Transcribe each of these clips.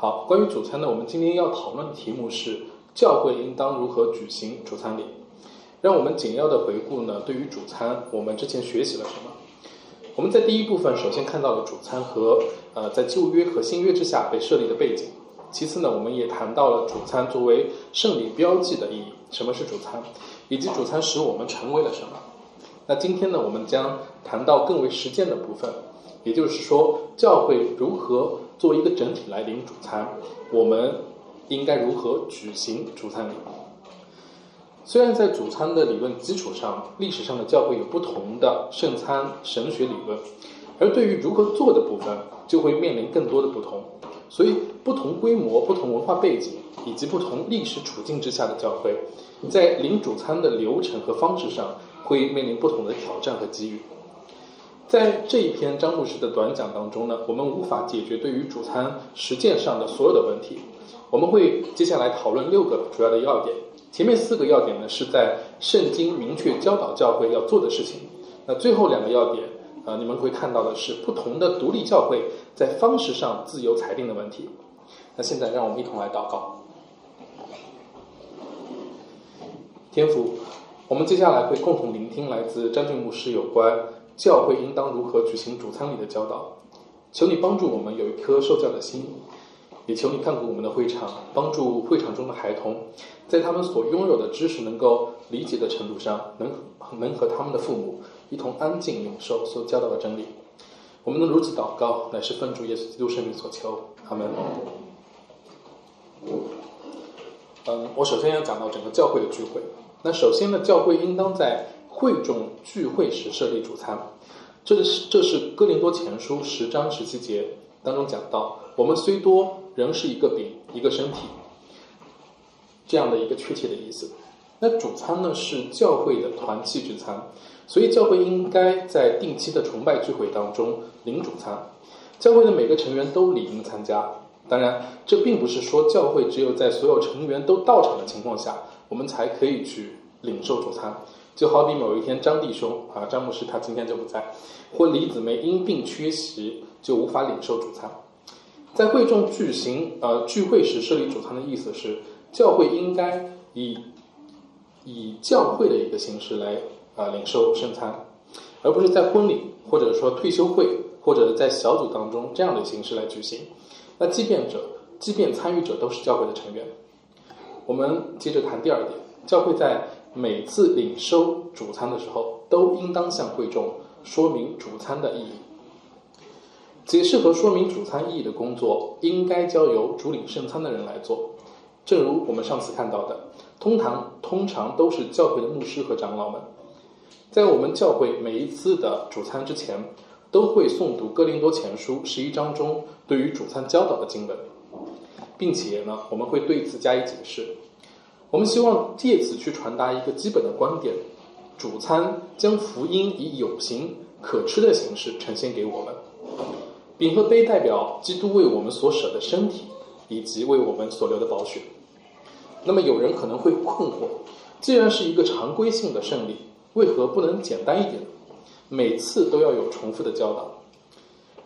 好，关于主餐呢，我们今天要讨论的题目是教会应当如何举行主餐礼。让我们简要的回顾呢，对于主餐，我们之前学习了什么？我们在第一部分首先看到了主餐和呃在旧约和新约之下被设立的背景。其次呢，我们也谈到了主餐作为圣礼标记的意义，什么是主餐，以及主餐使我们成为了什么。那今天呢，我们将谈到更为实践的部分，也就是说，教会如何作为一个整体来领主餐，我们应该如何举行主餐礼。虽然在主餐的理论基础上，历史上的教会有不同的圣餐神学理论，而对于如何做的部分，就会面临更多的不同。所以，不同规模、不同文化背景以及不同历史处境之下的教会，在领主餐的流程和方式上，会面临不同的挑战和机遇。在这一篇张牧师的短讲当中呢，我们无法解决对于主餐实践上的所有的问题。我们会接下来讨论六个主要的要点。前面四个要点呢，是在圣经明确教导教会要做的事情。那最后两个要点，呃，你们会看到的是不同的独立教会在方式上自由裁定的问题。那现在让我们一同来祷告。天父，我们接下来会共同聆听来自张俊牧师有关教会应当如何举行主餐礼的教导。求你帮助我们有一颗受教的心。也求你看顾我们的会场，帮助会场中的孩童，在他们所拥有的知识能够理解的程度上，能能和他们的父母一同安静领受所教导的真理。我们能如此祷告，乃是奉主耶稣基督圣名所求。阿门。嗯，我首先要讲到整个教会的聚会。那首先呢，教会应当在会众聚会时设立主餐。这是这是哥林多前书十章十七节当中讲到，我们虽多。人是一个饼，一个身体，这样的一个确切的意思。那主餐呢是教会的团契之餐，所以教会应该在定期的崇拜聚会当中领主餐。教会的每个成员都理应参加。当然，这并不是说教会只有在所有成员都到场的情况下，我们才可以去领受主餐。就好比某一天张弟兄啊，张牧师他今天就不在，或李姊妹因病缺席，就无法领受主餐。在会众举行呃聚会时设立主餐的意思是，教会应该以以教会的一个形式来啊领受圣餐，而不是在婚礼或者说退休会或者在小组当中这样的形式来举行。那即便者，即便参与者都是教会的成员。我们接着谈第二点，教会在每次领收主餐的时候，都应当向会众说明主餐的意义。解释和说明主餐意义的工作，应该交由主领圣餐的人来做。正如我们上次看到的，通常通常都是教会的牧师和长老们。在我们教会每一次的主餐之前，都会诵读哥林多前书十一章中对于主餐教导的经文，并且呢，我们会对此加以解释。我们希望借此去传达一个基本的观点：主餐将福音以有形可吃的形式呈现给我们。饼和杯代表基督为我们所舍的身体，以及为我们所流的宝血。那么有人可能会困惑：既然是一个常规性的胜利，为何不能简单一点，每次都要有重复的教导？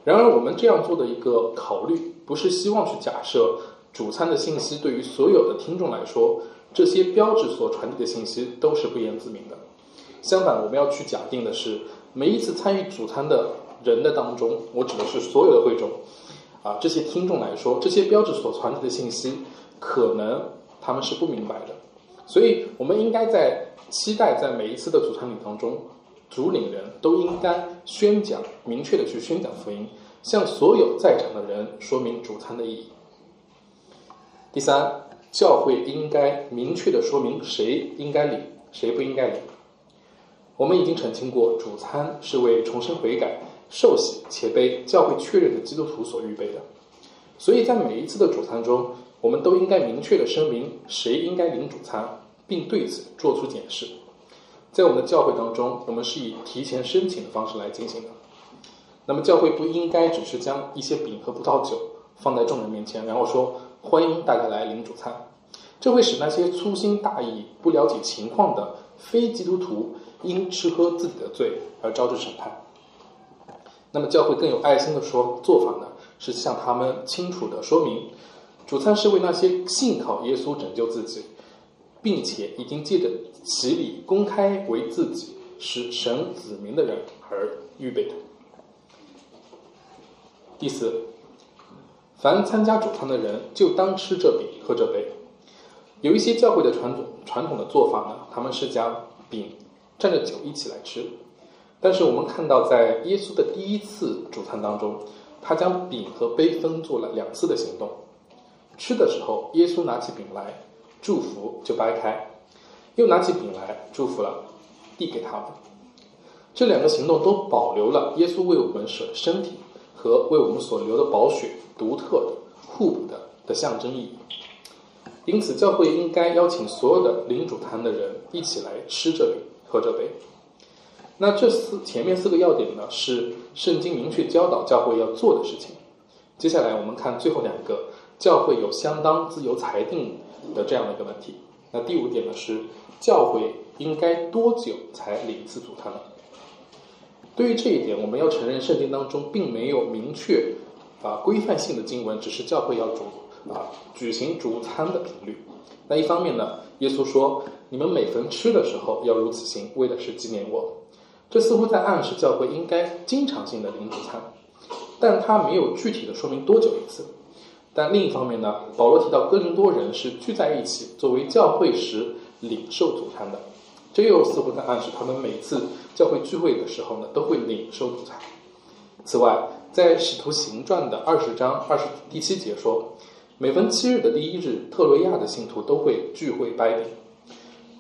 然而，我们这样做的一个考虑，不是希望去假设主餐的信息对于所有的听众来说，这些标志所传递的信息都是不言自明的。相反，我们要去假定的是，每一次参与主餐的。人的当中，我指的是所有的会众，啊，这些听众来说，这些标志所传递的信息，可能他们是不明白的，所以我们应该在期待在每一次的主餐礼当中，主领人都应该宣讲明确的去宣讲福音，向所有在场的人说明主餐的意义。第三，教会应该明确的说明谁应该领，谁不应该领。我们已经澄清过，主餐是为重生悔改。受洗且被教会确认的基督徒所预备的，所以在每一次的主餐中，我们都应该明确的声明谁应该领主餐，并对此做出解释。在我们的教会当中，我们是以提前申请的方式来进行的。那么，教会不应该只是将一些饼和葡萄酒放在众人面前，然后说欢迎大家来领主餐，这会使那些粗心大意、不了解情况的非基督徒因吃喝自己的罪而招致审判。那么教会更有爱心的说做法呢，是向他们清楚的说明，主餐是为那些信靠耶稣拯救自己，并且已经借着洗礼公开为自己是神子民的人而预备的。第四，凡参加主餐的人，就当吃这饼，喝这杯。有一些教会的传统传统的做法呢，他们是将饼蘸着酒一起来吃。但是我们看到，在耶稣的第一次主餐当中，他将饼和杯分做了两次的行动。吃的时候，耶稣拿起饼来祝福，就掰开；又拿起饼来祝福了，递给他们。这两个行动都保留了耶稣为我们舍身体和为我们所留的宝血独特的、互补的的象征意义。因此，教会应该邀请所有的领主坛的人一起来吃这杯、喝这杯。那这四前面四个要点呢，是圣经明确教导教会要做的事情。接下来我们看最后两个，教会有相当自由裁定的这样的一个问题。那第五点呢是，教会应该多久才领一次主坛呢？对于这一点，我们要承认圣经当中并没有明确啊规范性的经文，只是教会要主啊举行主餐的频率。那一方面呢，耶稣说，你们每逢吃的时候要如此行，为的是纪念我。这似乎在暗示教会应该经常性的领主餐，但他没有具体的说明多久一次。但另一方面呢，保罗提到哥林多人是聚在一起作为教会时领受主餐的，这又似乎在暗示他们每次教会聚会的时候呢都会领受主餐。此外，在使徒行传的二十章二十第七节说，每逢七日的第一日，特洛亚的信徒都会聚会掰饼。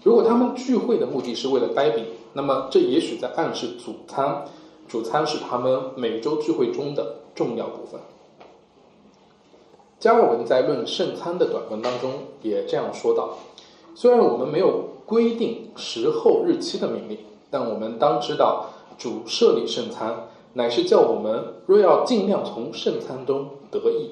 如果他们聚会的目的是为了掰饼，那么这也许在暗示主餐，主餐是他们每周聚会中的重要部分。加尔文在论圣餐的短文当中也这样说道：虽然我们没有规定时候日期的命令，但我们当知道主设立圣餐，乃是叫我们若要尽量从圣餐中得益，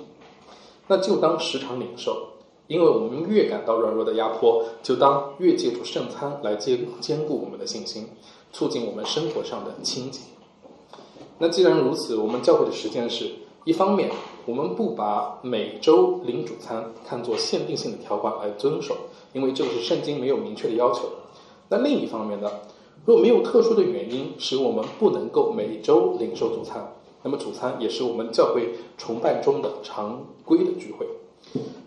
那就当时常领受。因为我们越感到软弱的压迫，就当越借助圣餐来坚坚固我们的信心，促进我们生活上的清洁。那既然如此，我们教会的实践是：一方面，我们不把每周领主餐看作限定性的条款来遵守，因为这个是圣经没有明确的要求；那另一方面呢，若没有特殊的原因使我们不能够每周领受主餐，那么主餐也是我们教会崇拜中的常规的聚会。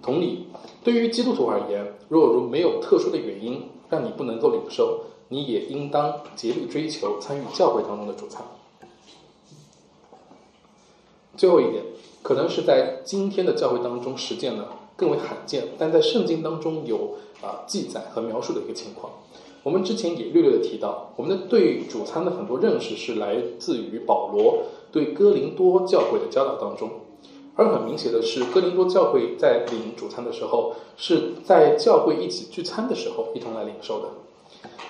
同理，对于基督徒而言，若如没有特殊的原因让你不能够领受，你也应当竭力追求参与教会当中的主餐。最后一点，可能是在今天的教会当中实践呢更为罕见，但在圣经当中有啊记载和描述的一个情况。我们之前也略略的提到，我们的对主餐的很多认识是来自于保罗对哥林多教会的教导当中。而很明显的是，哥林多教会在领主餐的时候，是在教会一起聚餐的时候一同来领受的。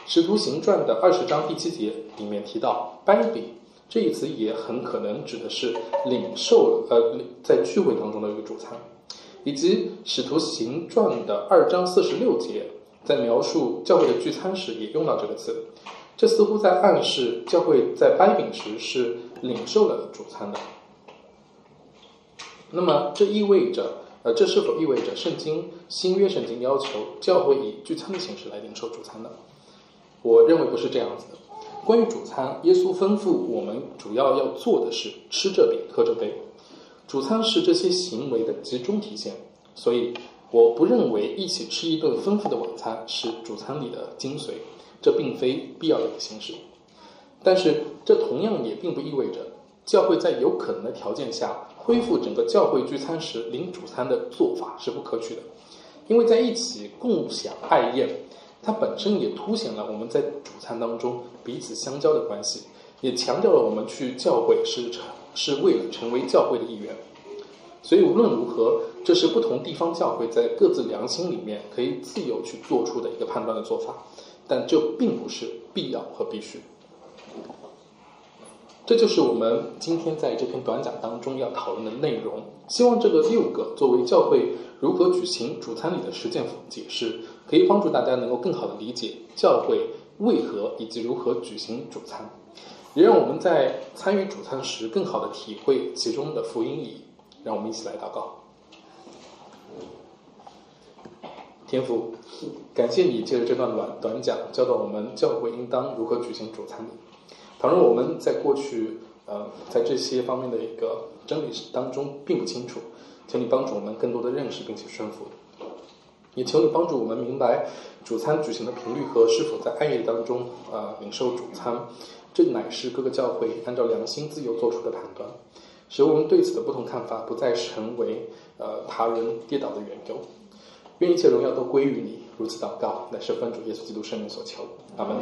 使徒行传的二十章第七节里面提到“掰饼”这一词，也很可能指的是领受呃在聚会当中的一个主餐，以及使徒行传的二章四十六节在描述教会的聚餐时也用到这个词，这似乎在暗示教会在掰饼时是领受了主餐的。那么这意味着，呃，这是否意味着圣经新约圣经要求教会以聚餐的形式来领受主餐呢？我认为不是这样子的。关于主餐，耶稣吩咐我们主要要做的是吃这饼，喝这杯。主餐是这些行为的集中体现，所以我不认为一起吃一顿丰富的晚餐是主餐里的精髓，这并非必要的形式。但是这同样也并不意味着教会在有可能的条件下。恢复整个教会聚餐时领主餐的做法是不可取的，因为在一起共享爱宴，它本身也凸显了我们在主餐当中彼此相交的关系，也强调了我们去教会是成是为了成为教会的一员。所以无论如何，这是不同地方教会在各自良心里面可以自由去做出的一个判断的做法，但这并不是必要和必须。这就是我们今天在这篇短讲当中要讨论的内容。希望这个六个作为教会如何举行主餐礼的实践解释，可以帮助大家能够更好的理解教会为何以及如何举行主餐，也让我们在参与主餐时更好的体会其中的福音意义。让我们一起来祷告。天父，感谢你借着这段短短讲，教导我们教会应当如何举行主餐。倘若我们在过去，呃，在这些方面的一个真理当中并不清楚，请你帮助我们更多的认识并且顺服。也求你帮助我们明白主餐举行的频率和是否在暗夜当中啊领受主餐，这乃是各个教会按照良心自由做出的判断，使我们对此的不同看法不再成为呃他人跌倒的缘由。愿一切荣耀都归于你。如此祷告，乃是奉主耶稣基督圣名所求。阿门。